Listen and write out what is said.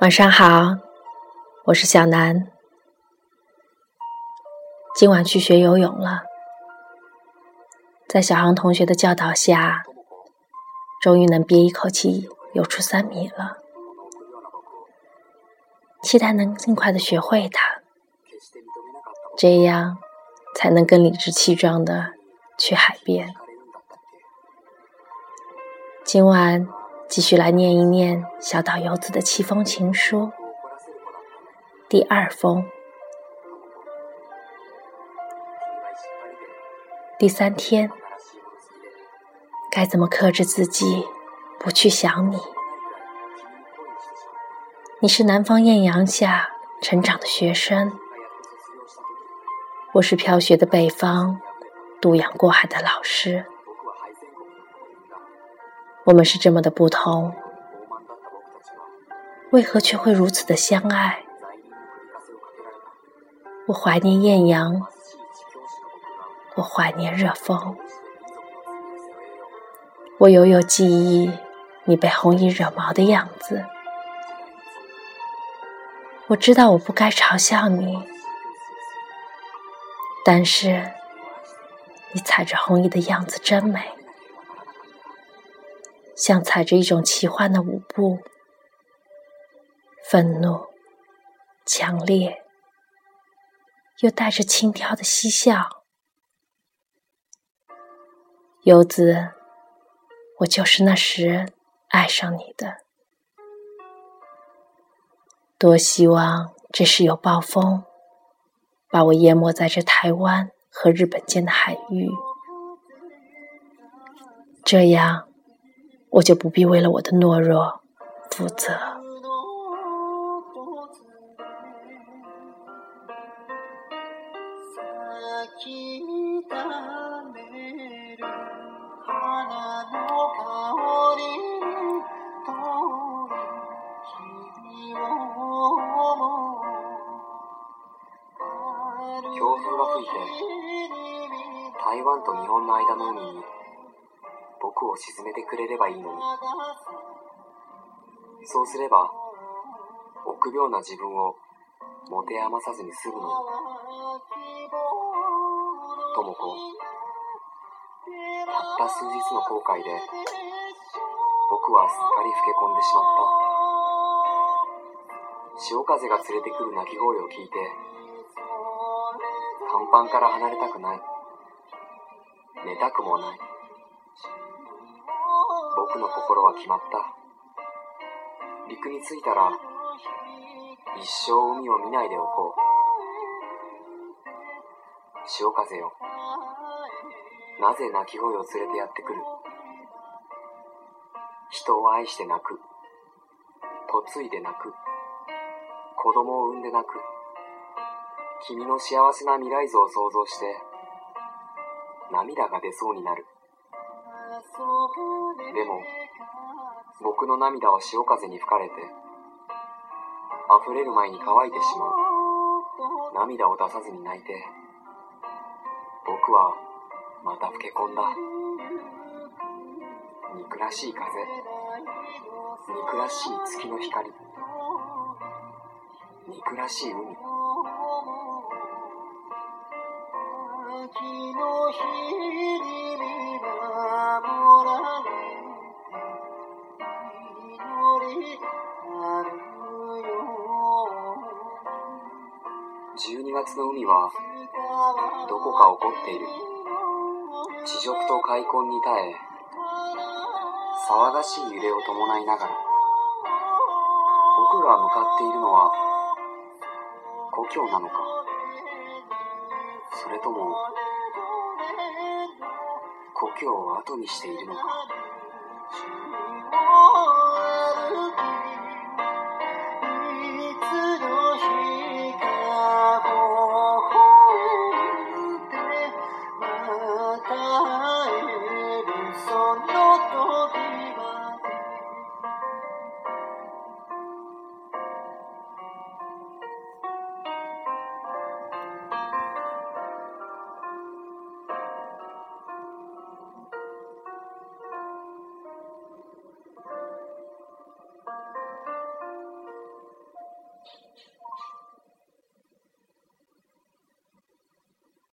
晚上好，我是小南。今晚去学游泳了，在小航同学的教导下，终于能憋一口气游出三米了。期待能尽快的学会它，这样才能更理直气壮的去海边。今晚。继续来念一念小岛游子的七封情书，第二封，第三天，该怎么克制自己不去想你？你是南方艳阳下成长的学生，我是飘雪的北方，渡洋过海的老师。我们是这么的不同，为何却会如此的相爱？我怀念艳阳，我怀念热风，我犹有记忆，你被红衣惹毛的样子。我知道我不该嘲笑你，但是你踩着红衣的样子真美。像踩着一种奇幻的舞步，愤怒、强烈，又带着轻佻的嬉笑，游子，我就是那时爱上你的。多希望这是有暴风，把我淹没在这台湾和日本间的海域，这样。我就不必为了我的懦弱负责。台湾と日本の間间的に。僕を沈めてくれればいいのにそうすれば臆病な自分を持て余さずに済むのに智子たった数日の後悔で僕はすっかり老け込んでしまった潮風が連れてくる鳴き声を聞いて甲板から離れたくない寝たくもない僕の心は決まった陸に着いたら一生海を見ないでおこう潮風よなぜ鳴き声を連れてやってくる人を愛して泣く嫁いで泣く子供を産んで泣く君の幸せな未来像を想像して涙が出そうになるでも僕の涙は潮風に吹かれて溢れる前に乾いてしまう涙を出さずに泣いて僕はまた老け込んだ憎らしい風憎らしい月の光憎らしい海秋の日12月の海はどこか起こっている地辱と開墾に耐え騒がしい揺れを伴いながら僕が向かっているのは故郷なのかそれとも故郷を後にしているのか